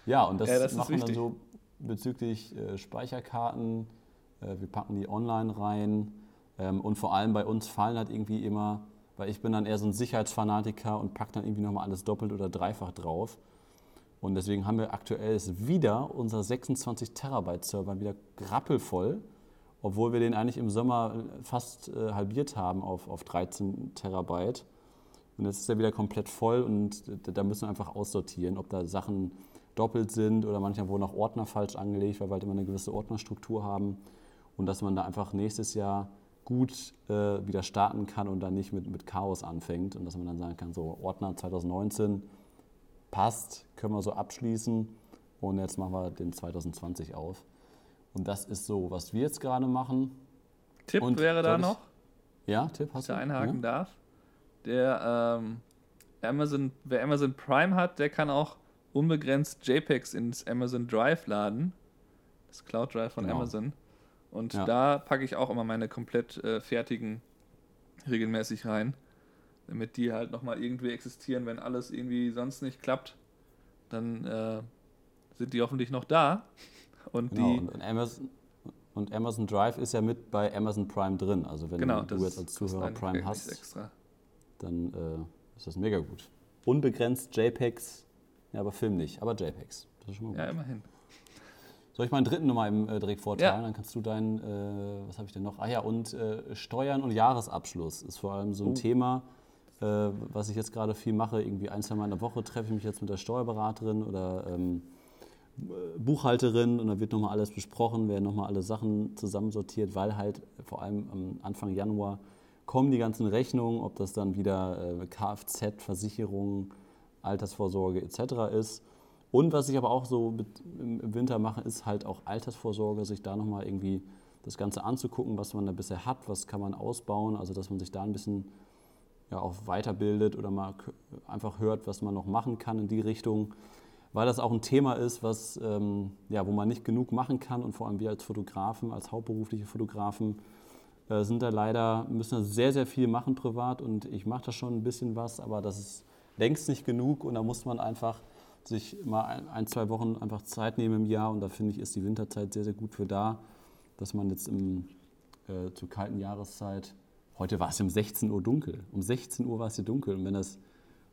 Ja, und das, ja, das machen wir dann so bezüglich äh, Speicherkarten. Äh, wir packen die online rein. Ähm, und vor allem bei uns fallen halt irgendwie immer, weil ich bin dann eher so ein Sicherheitsfanatiker und packe dann irgendwie nochmal alles doppelt oder dreifach drauf. Und deswegen haben wir aktuell wieder unser 26 Terabyte Server wieder rappelvoll, obwohl wir den eigentlich im Sommer fast äh, halbiert haben auf, auf 13 Terabyte. Und jetzt ist er wieder komplett voll und da müssen wir einfach aussortieren, ob da Sachen doppelt sind oder manchmal wurden auch Ordner falsch angelegt, weil wir halt immer eine gewisse Ordnerstruktur haben. Und dass man da einfach nächstes Jahr gut äh, wieder starten kann und dann nicht mit, mit Chaos anfängt. Und dass man dann sagen kann, so Ordner 2019 passt, können wir so abschließen. Und jetzt machen wir den 2020 auf. Und das ist so, was wir jetzt gerade machen.
Tipp und wäre da noch?
Ja, Tipp hast
du? einhaken ja? darf. Der ähm, Amazon, wer Amazon Prime hat, der kann auch unbegrenzt JPEGs ins Amazon Drive laden. Das Cloud Drive von genau. Amazon. Und ja. da packe ich auch immer meine komplett äh, fertigen regelmäßig rein, damit die halt nochmal irgendwie existieren, wenn alles irgendwie sonst nicht klappt. Dann äh, sind die hoffentlich noch da. Und genau, die.
Und Amazon, und Amazon Drive ist ja mit bei Amazon Prime drin. Also wenn genau, du jetzt als Zuhörer Prime hast, dann äh, ist das mega gut. Unbegrenzt JPEGs, ja, aber Film nicht, aber JPEGs.
Das ist schon mal gut. Ja, immerhin.
Soll ich meinen dritten nochmal im, äh, direkt vortragen? Ja. Dann kannst du deinen, äh, was habe ich denn noch? Ah ja, und äh, Steuern und Jahresabschluss ist vor allem so ein oh. Thema, äh, was ich jetzt gerade viel mache. Irgendwie ein, zwei Mal in der Woche treffe ich mich jetzt mit der Steuerberaterin oder ähm, Buchhalterin und da wird nochmal alles besprochen, werden nochmal alle Sachen zusammensortiert, weil halt vor allem am Anfang Januar kommen die ganzen Rechnungen, ob das dann wieder äh, Kfz, Versicherung, Altersvorsorge etc. ist. Und was ich aber auch so im Winter mache, ist halt auch Altersvorsorge, sich da nochmal irgendwie das Ganze anzugucken, was man da bisher hat, was kann man ausbauen, also dass man sich da ein bisschen ja, auch weiterbildet oder mal einfach hört, was man noch machen kann in die Richtung, weil das auch ein Thema ist, was, ähm, ja, wo man nicht genug machen kann. Und vor allem wir als Fotografen, als hauptberufliche Fotografen, äh, sind da leider, müssen da sehr, sehr viel machen privat. Und ich mache da schon ein bisschen was, aber das ist längst nicht genug. Und da muss man einfach sich mal ein, ein, zwei Wochen einfach Zeit nehmen im Jahr. Und da finde ich, ist die Winterzeit sehr, sehr gut für da, dass man jetzt im, äh, zur kalten Jahreszeit, heute war es um 16 Uhr dunkel, um 16 Uhr war es hier dunkel. Und wenn das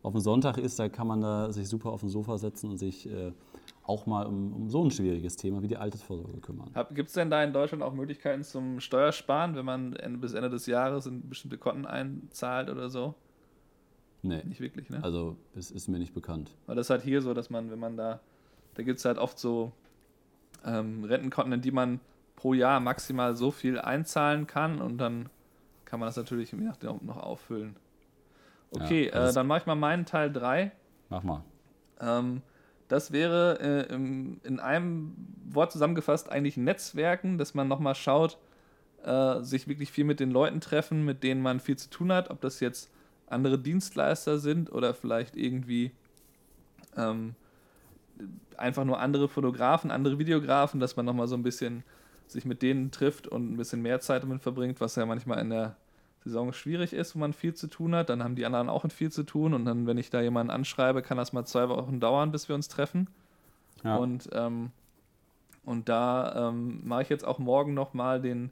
auf dem Sonntag ist, da kann man da sich super auf den Sofa setzen und sich äh, auch mal um, um, so ein schwieriges Thema wie die Altersvorsorge kümmern.
Gibt es denn da in Deutschland auch Möglichkeiten zum Steuersparen, wenn man bis Ende des Jahres in bestimmte Konten einzahlt oder so?
Nee.
Nicht wirklich, ne?
Also, es ist mir nicht bekannt.
Weil das ist halt hier so, dass man, wenn man da, da gibt es halt oft so ähm, Rentenkonten, in die man pro Jahr maximal so viel einzahlen kann und dann kann man das natürlich je nachdem noch auffüllen. Okay, ja, äh, dann mache ich mal meinen Teil 3.
Mach mal.
Ähm, das wäre äh, im, in einem Wort zusammengefasst eigentlich Netzwerken, dass man nochmal schaut, äh, sich wirklich viel mit den Leuten treffen, mit denen man viel zu tun hat, ob das jetzt andere Dienstleister sind oder vielleicht irgendwie ähm, einfach nur andere Fotografen, andere Videografen, dass man nochmal so ein bisschen sich mit denen trifft und ein bisschen mehr Zeit damit verbringt, was ja manchmal in der Saison schwierig ist, wo man viel zu tun hat. Dann haben die anderen auch viel zu tun und dann, wenn ich da jemanden anschreibe, kann das mal zwei Wochen dauern, bis wir uns treffen. Ja. Und, ähm, und da ähm, mache ich jetzt auch morgen nochmal den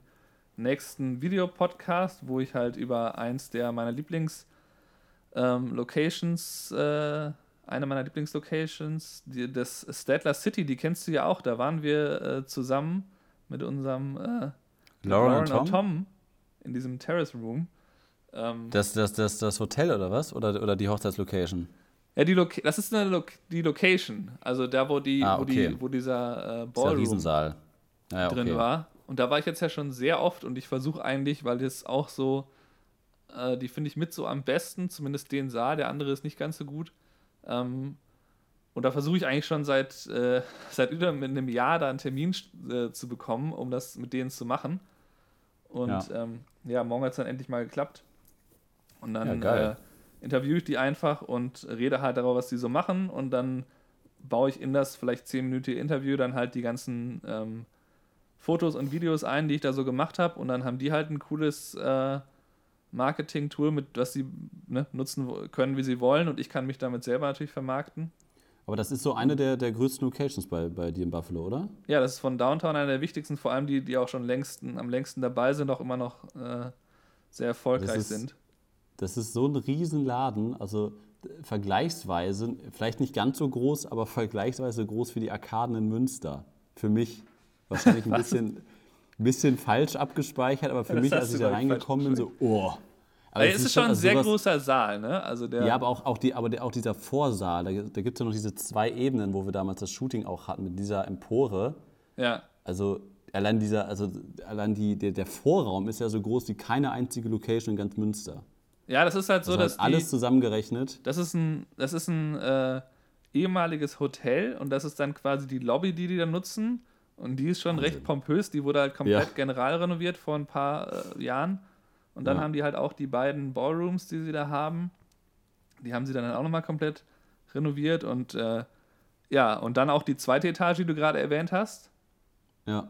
nächsten Videopodcast, wo ich halt über eins der meiner Lieblings-Locations, ähm, äh, eine meiner Lieblingslocations, die, das Statler City, die kennst du ja auch, da waren wir äh, zusammen mit unserem äh,
Lauren und Tom?
und Tom in diesem Terrace Room. Ähm,
Das, das, das, das Hotel oder was? Oder, oder die Hochzeitslocation?
ja, die Loca das ist eine Lo die Location. Also da, wo, die,
Ah,
wo,
okay.
die, wo dieser äh, Ballroom
Riesensaal. Ja, ja,
drin
okay.
war. Und da war ich jetzt ja schon sehr oft und ich versuche eigentlich, weil das auch so, äh, die finde ich mit so am besten, zumindest den Saal, der andere ist nicht ganz so gut. Ähm, und da versuche ich eigentlich schon seit, äh, seit über einem Jahr da einen Termin äh, zu bekommen, um das mit denen zu machen. Und
Ja.
ja, ähm, ja morgen hat es dann endlich mal geklappt. Und
Ja,
dann
geil.
äh, interviewe ich die einfach und rede halt darüber, was die so machen. Und dann baue ich in das vielleicht 10-minütige Interview dann halt die ganzen ähm, Fotos und Videos ein, die ich da so gemacht habe. Und dann haben die halt ein cooles äh, Marketing-Tool, mit was sie ne, nutzen können, wie sie wollen. Und ich kann mich damit selber natürlich vermarkten.
Aber das ist so eine der, der größten Locations bei, bei dir in Buffalo, oder?
Ja, das ist von Downtown einer der wichtigsten, vor allem die, die auch schon längsten, am längsten dabei sind, auch immer noch äh, sehr erfolgreich
Das ist-
sind.
Das ist so ein Riesenladen, also vergleichsweise, vielleicht nicht ganz so groß, aber vergleichsweise groß wie die Arkaden in Münster. Für mich. Wahrscheinlich ein bisschen, bisschen falsch abgespeichert, aber für
Das
mich, als ich da reingekommen bin, so, oh.
Aber es ist schon ein
also
sehr großer Saal, ne? Also der,
Ja, aber auch, auch, die, aber der, auch dieser Vorsaal, da, da gibt es ja noch diese zwei Ebenen, wo wir damals das Shooting auch hatten, mit dieser Empore.
ja,
Also allein dieser, also allein die, der, der Vorraum ist ja so groß wie keine einzige Location in ganz Münster.
ja, das ist halt so,
Also
dass
halt alles
die,
zusammengerechnet.
das ist ein, das ist ein äh, ehemaliges Hotel und das ist dann quasi die Lobby, die die da nutzen. Und die ist schon recht pompös. Die wurde halt komplett
Ja.
general renoviert vor ein paar äh, Jahren. Und dann
Ja.
haben die halt auch die beiden Ballrooms, die sie da haben. Die haben sie dann auch nochmal komplett renoviert. Und äh, ja, und dann auch die zweite Etage, die du gerade erwähnt hast.
Ja.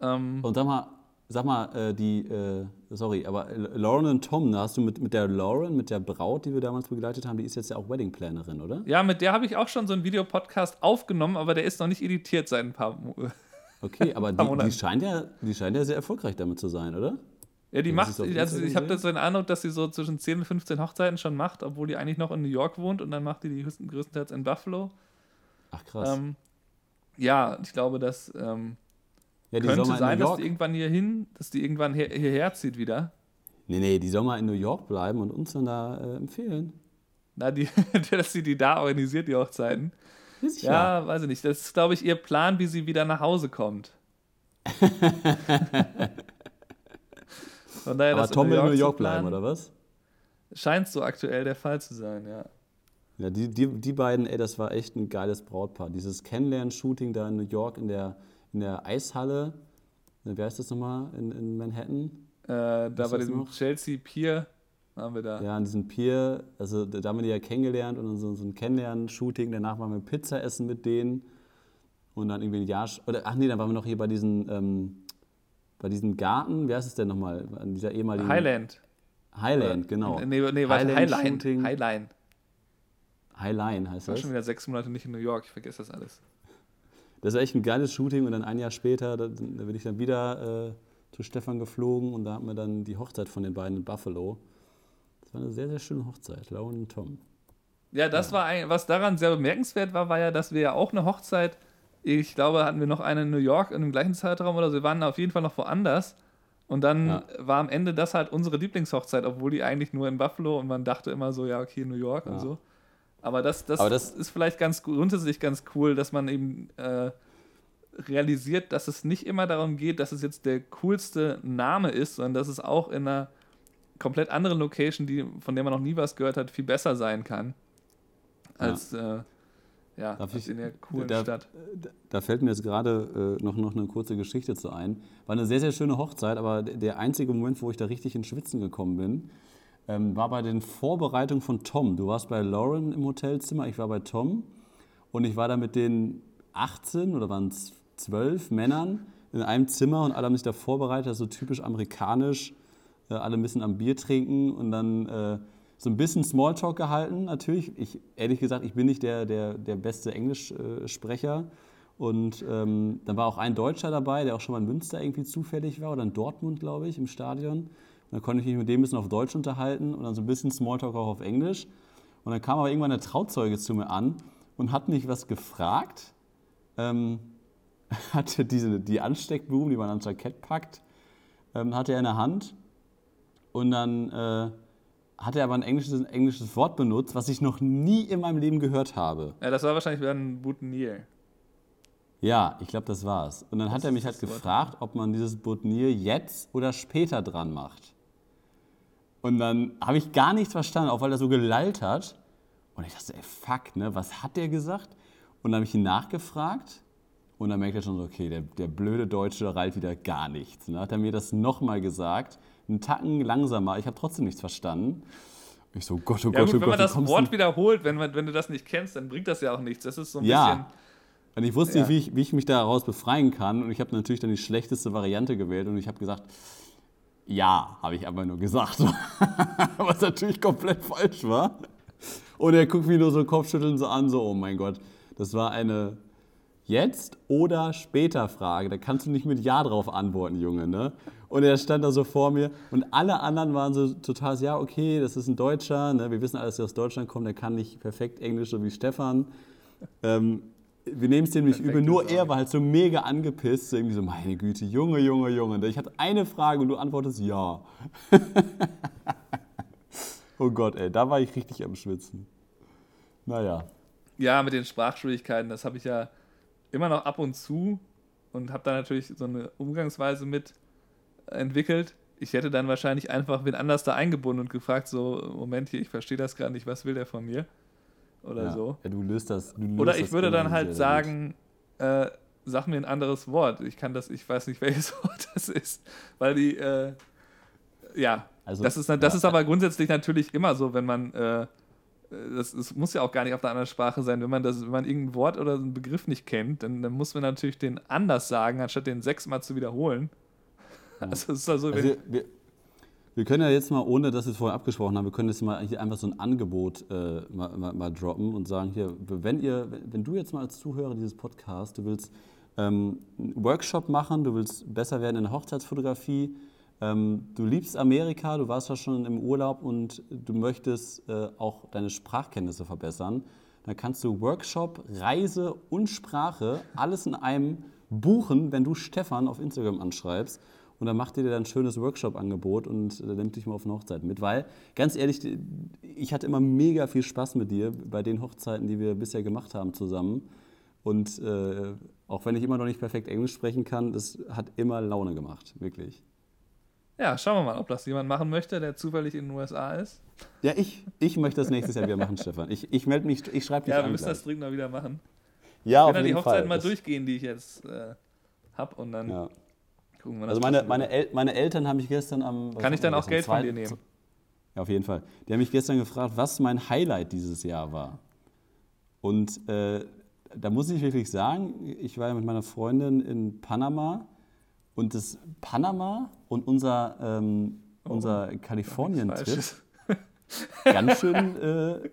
Ähm,
Und sag mal, sag mal, äh, die, äh, sorry, aber Lauren und Tom, da hast du mit, mit der Lauren, mit der Braut, die wir damals begleitet haben, die ist jetzt ja auch Wedding-Plannerin, oder?
ja, mit der habe ich auch schon so einen Videopodcast aufgenommen, aber der ist noch nicht editiert seit ein paar Mo-
Okay, aber die,
Monaten.
die, scheint ja, die scheint ja sehr erfolgreich damit zu sein, oder?
Ja, die
Ja,
macht, also ich habe
gesehen.
so den Eindruck, dass sie so zwischen 10 und 15 Hochzeiten schon macht, obwohl die eigentlich noch in New York wohnt und dann macht die die größten- größtenteils in Buffalo.
Ach krass.
Ähm, ja, ich glaube, das ähm,
ja, die
könnte sein, dass die irgendwann hier hin, dass die irgendwann her, hierher zieht wieder.
Nee, nee, die soll mal in New York bleiben und uns dann da äh, empfehlen.
Na, die, dass sie die da organisiert, die Hochzeiten.
Ja.
Ja, weiß ich nicht. Das ist, glaube ich, ihr Plan, wie sie wieder nach Hause kommt. Von daher,
aber Tom will in New York bleiben, oder was?
Scheint so aktuell der Fall zu sein, ja.
Ja, die, die, die beiden, ey, das war echt ein geiles Brautpaar. Dieses Kennenlernen-Shooting da in New York in der, in der Eishalle, äh, wie heißt das nochmal, in, in Manhattan?
Äh, da bei diesem
noch?
Chelsea Pier waren wir da.
Ja, an diesem Pier, also da haben wir die ja kennengelernt und dann so, so ein Kennenlernen-Shooting. Danach waren wir Pizza essen mit denen und dann irgendwie ein Jahr, oder ach nee, dann waren wir noch hier bei diesem, ähm, bei diesem Garten, wie heißt es denn nochmal, an dieser ehemaligen...
Highland.
Highland, genau.
Nee, nee, warte, Highline. Highline.
Highline heißt
Ich war
das.
schon wieder sechs Monate nicht in New York, ich vergesse das alles.
Das war echt ein geiles Shooting und dann ein Jahr später, da, da bin ich dann wieder äh, zu Stefan geflogen und da hatten wir dann die Hochzeit von den beiden in Buffalo. Das war eine sehr, sehr schöne Hochzeit, Lauren und Tom.
Ja, das war ein, was daran sehr bemerkenswert war, war ja, dass wir ja auch eine Hochzeit, ich glaube, hatten wir noch eine in New York in dem gleichen Zeitraum oder so, wir waren auf jeden Fall noch woanders. Und dann
Ja.
war am Ende das halt unsere Lieblingshochzeit, obwohl die eigentlich nur in Buffalo und man dachte immer so, ja, okay, New York und
Ja.
so. Aber das, das,
Aber das-
ist vielleicht ganz grundsätzlich ganz cool, dass man eben äh, realisiert, dass es nicht immer darum geht, dass es jetzt der coolste Name ist, sondern dass es auch in einer komplett anderen Location, die, von der man noch nie was gehört hat, viel besser sein kann. Als äh, ja,
Darf ich-
in der coolen
da-
Stadt.
Da fällt mir jetzt gerade äh, noch, noch eine kurze Geschichte zu ein. War eine sehr, sehr schöne Hochzeit, aber der einzige Moment, wo ich da richtig ins Schwitzen gekommen bin, ähm, war bei den Vorbereitungen von Tom. Du warst bei Lauren im Hotelzimmer, ich war bei Tom und ich war da mit den 18 oder waren es 12 Männern in einem Zimmer und alle haben sich da vorbereitet, so typisch amerikanisch, äh, alle ein bisschen am Bier trinken und dann äh, so ein bisschen Smalltalk gehalten, natürlich. Ich, ehrlich gesagt, ich bin nicht der, der, der beste Englischsprecher. Und ähm, dann war auch ein Deutscher dabei, der auch schon mal in Münster irgendwie zufällig war oder in Dortmund, glaube ich, im Stadion. Und dann konnte ich mich mit dem ein bisschen auf Deutsch unterhalten und dann so ein bisschen Smalltalk auch auf Englisch. Und dann kam aber irgendwann der Trauzeuge zu mir an und hat mich was gefragt. Ähm, hatte diese, die Ansteckblumen, die man ans Jackett packt, ähm, hatte er in der Hand und dann äh, hat er aber ein englisches, ein englisches Wort benutzt, was ich noch nie in meinem Leben gehört habe.
Ja, das war wahrscheinlich wieder ein Boutonnier.
Ja, ich glaube, das war's. Und dann
Das
hat er mich halt
das Wort.
gefragt, ob man dieses Boutonnier jetzt oder später dran macht. Und dann habe ich gar nichts verstanden, auch weil er so gelallt hat. Und ich dachte, ey, fuck, ne, was hat der gesagt? Und dann habe ich ihn nachgefragt. Und dann merkt er schon so, okay, der, der blöde Deutsche reilt wieder gar nichts. Dann hat er mir das nochmal gesagt, einen Tacken langsamer. Ich habe trotzdem nichts verstanden. Ich so, Gott, oh
Ja
Gott,
gut,
oh
wenn man
Gott,
das Wort
du-
wiederholt, wenn, man, wenn du das nicht kennst, dann bringt das ja auch nichts. Das ist so ein
Ja.
bisschen...
Und ich wusste
Ja.
nicht, wie ich, wie ich mich daraus befreien kann. Und ich habe natürlich dann die schlechteste Variante gewählt. Und ich habe gesagt, ja, habe ich aber nur gesagt. Was natürlich komplett falsch war. Und er guckt mich nur so kopfschüttelnd so an, so, oh mein Gott, das war eine jetzt oder später Frage. Da kannst du nicht mit Ja drauf antworten, Junge. Ne? Und er stand da so vor mir und alle anderen waren so total, ja, okay, das ist ein Deutscher. Ne? Wir wissen alles, der aus Deutschland kommt, der kann nicht perfekt Englisch, so wie Stefan. Ähm, wir nehmen es dem nicht übel, nur er war halt so mega angepisst, so irgendwie so, meine Güte, Junge, Junge, Junge. Ich hatte eine Frage und du antwortest ja. oh Gott, ey, da war ich richtig am Schwitzen. Naja,
Ja, mit den Sprachschwierigkeiten, das habe ich ja immer noch ab und zu und habe da natürlich so eine Umgangsweise mit entwickelt. Ich hätte dann wahrscheinlich einfach wen anders da eingebunden und gefragt, so, Moment hier, ich verstehe das gerade nicht, was will der von mir? Oder
ja.
so.
Ja, du löst das. Du löst
Oder ich würde dann halt sagen, äh, sag mir ein anderes Wort. Ich kann das, ich weiß nicht, welches Wort das ist, weil die, äh, ja,
Also,
das ist, das
ja.
ist aber grundsätzlich natürlich immer so, wenn man, äh, das, das muss ja auch gar nicht auf einer anderen Sprache sein, wenn man das, wenn man irgendein Wort oder einen Begriff nicht kennt, dann, dann muss man natürlich den anders sagen, anstatt den sechsmal zu wiederholen. Also es ist also,
Also wir, wir, können ja jetzt mal, ohne dass wir es vorher abgesprochen haben, wir können jetzt mal hier einfach so ein Angebot äh, mal, mal, mal droppen und sagen, hier, wenn ihr, wenn du jetzt mal als Zuhörer dieses Podcasts, du willst ähm, einen Workshop machen, du willst besser werden in der Hochzeitsfotografie, ähm, du liebst Amerika, du warst ja schon im Urlaub und du möchtest äh, auch deine Sprachkenntnisse verbessern, dann kannst du Workshop, Reise und Sprache alles in einem buchen, wenn du Stefan auf Instagram anschreibst. Und dann macht ihr dir dann ein schönes Workshop-Angebot und äh, nimmt dich mal auf eine Hochzeit mit. Weil, ganz ehrlich, ich hatte immer mega viel Spaß mit dir bei den Hochzeiten, die wir bisher gemacht haben zusammen. Und äh, auch wenn ich immer noch nicht perfekt Englisch sprechen kann, das hat immer Laune gemacht, wirklich.
Ja, schauen wir mal, ob das jemand machen möchte, der zufällig in den USA ist.
Ja, ich, ich möchte das nächstes Jahr wieder machen, Stefan. Ich, ich melde mich, ich schreibe dich
Ja, wir
an
müssen
gleich.
das dringend mal wieder machen.
Ja,
Ich
auf
will dann die
jeden
Hochzeiten
Fall.
mal
Das-
durchgehen, die ich jetzt äh, habe und dann
Ja.
gucken wir
Also meine, meine. El meine Eltern haben mich gestern am...
Kann ich dann
wir
auch? Geld von dir nehmen?
Ja, auf jeden Fall. Die haben mich gestern gefragt, was mein Highlight dieses Jahr war. Und äh, da muss ich wirklich sagen, ich war ja mit meiner Freundin in Panama und das Panama und unser, ähm, unser Kalifornien-Trip ganz schön. Äh,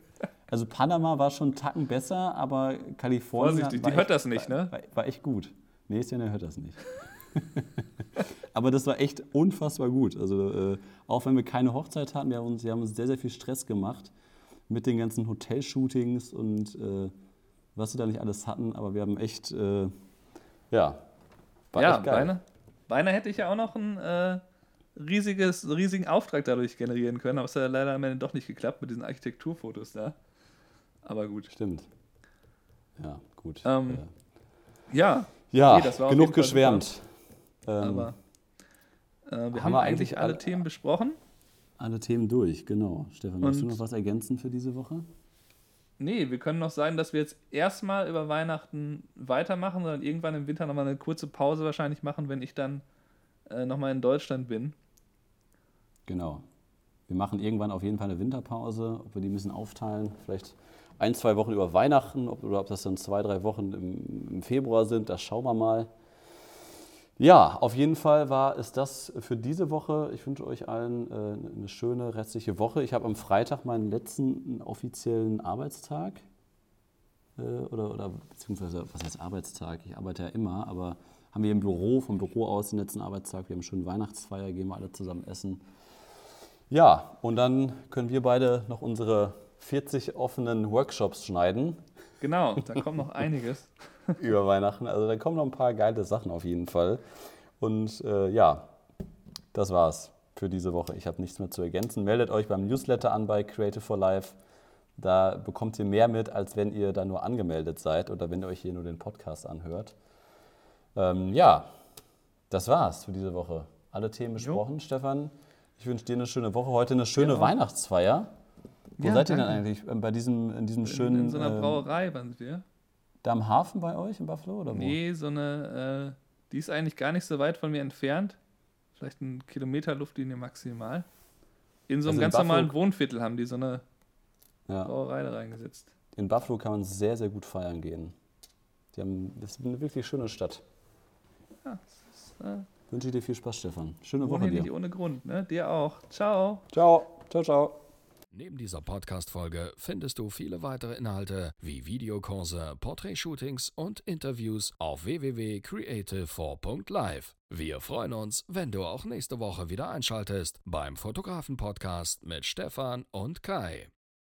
also Panama war schon einen Tacken besser, aber Kalifornien.
Vorsichtig, die hört
echt-
das nicht, ne?
War, war echt gut. Nee, Stjana hört das nicht. aber das war echt unfassbar gut. Also äh, auch wenn wir keine Hochzeit hatten, wir haben uns, wir haben uns sehr, sehr viel Stress gemacht mit den ganzen Hotelshootings und äh, was wir da nicht alles hatten, aber wir haben echt, äh, ja, war
ja,
echt geil.
beinahe, beinahe hätte ich ja auch noch einen äh, riesiges, riesigen Auftrag dadurch generieren können, aber es hat ja leider am Ende doch nicht geklappt mit diesen Architekturfotos da. Aber gut.
Stimmt. Ja, gut.
Ähm,
äh,
Ja,
ja,
nee, das war auf
genug geschwärmt. Ähm,
aber äh, wir
haben
haben,
wir
eigentlich alle
alle-
Themen besprochen.
alle Themen durch, genau. Stefan, möchtest du
Und-
noch was ergänzen für diese Woche?
Nee, wir können noch sagen, dass wir jetzt erstmal über Weihnachten weitermachen, sondern irgendwann im Winter nochmal eine kurze Pause wahrscheinlich machen, wenn ich dann äh, nochmal in Deutschland bin.
Genau. Wir machen irgendwann auf jeden Fall eine Winterpause, ob wir die bisschen aufteilen. Vielleicht ein, zwei Wochen über Weihnachten ob, oder ob das dann zwei, drei Wochen im, im Februar sind, das schauen wir mal. Ja, auf jeden Fall war es das für diese Woche. Ich wünsche euch allen äh, eine schöne restliche Woche. Ich habe am Freitag meinen letzten offiziellen Arbeitstag. Äh, oder, oder beziehungsweise, was heißt Arbeitstag? Ich arbeite ja immer, aber haben wir im Büro, vom Büro aus den letzten Arbeitstag. Wir haben schon Weihnachtsfeier, gehen wir alle zusammen essen. Ja, und dann können wir beide noch unsere 40 offenen Workshops schneiden
Genau, da kommt noch einiges.
über Weihnachten. Also da kommen noch ein paar geile Sachen auf jeden Fall. Und äh, ja, das war's für diese Woche. Ich habe nichts mehr zu ergänzen. Meldet euch beim Newsletter an bei Creative for Life. Da bekommt ihr mehr mit, als wenn ihr da nur angemeldet seid oder wenn ihr euch hier nur den Podcast anhört. Ähm, ja, das war's für diese Woche. Alle Themen besprochen. Jo. Stefan, ich wünsche dir eine schöne Woche. Heute eine schöne ja. Weihnachtsfeier. Wo ja, seid ihr danke. denn eigentlich? Ähm, bei diesem, in diesem schönen. In,
in so einer ähm, Brauerei waren wir.
Da am Hafen bei euch in Buffalo oder wo?
Nee, so eine. Äh, die ist eigentlich gar nicht so weit von mir entfernt. Vielleicht ein Kilometer Luftlinie maximal. In so einem also ganz normalen Wohnviertel haben die so eine ja. Brauerei da reingesetzt.
In Buffalo kann man sehr, sehr gut feiern gehen. Die haben, das ist eine wirklich schöne Stadt. Ja, ist, äh, Wünsche ich dir viel Spaß, Stefan. Schöne Woche dir.
nicht ohne Grund, ne? Dir auch. Ciao.
Ciao. Ciao, ciao.
Neben dieser Podcast-Folge findest du viele weitere Inhalte wie Videokurse, Portrait-Shootings und Interviews auf www.creative4.live. Wir freuen uns, wenn du auch nächste Woche wieder einschaltest beim Fotografen-Podcast mit Stefan und Kai.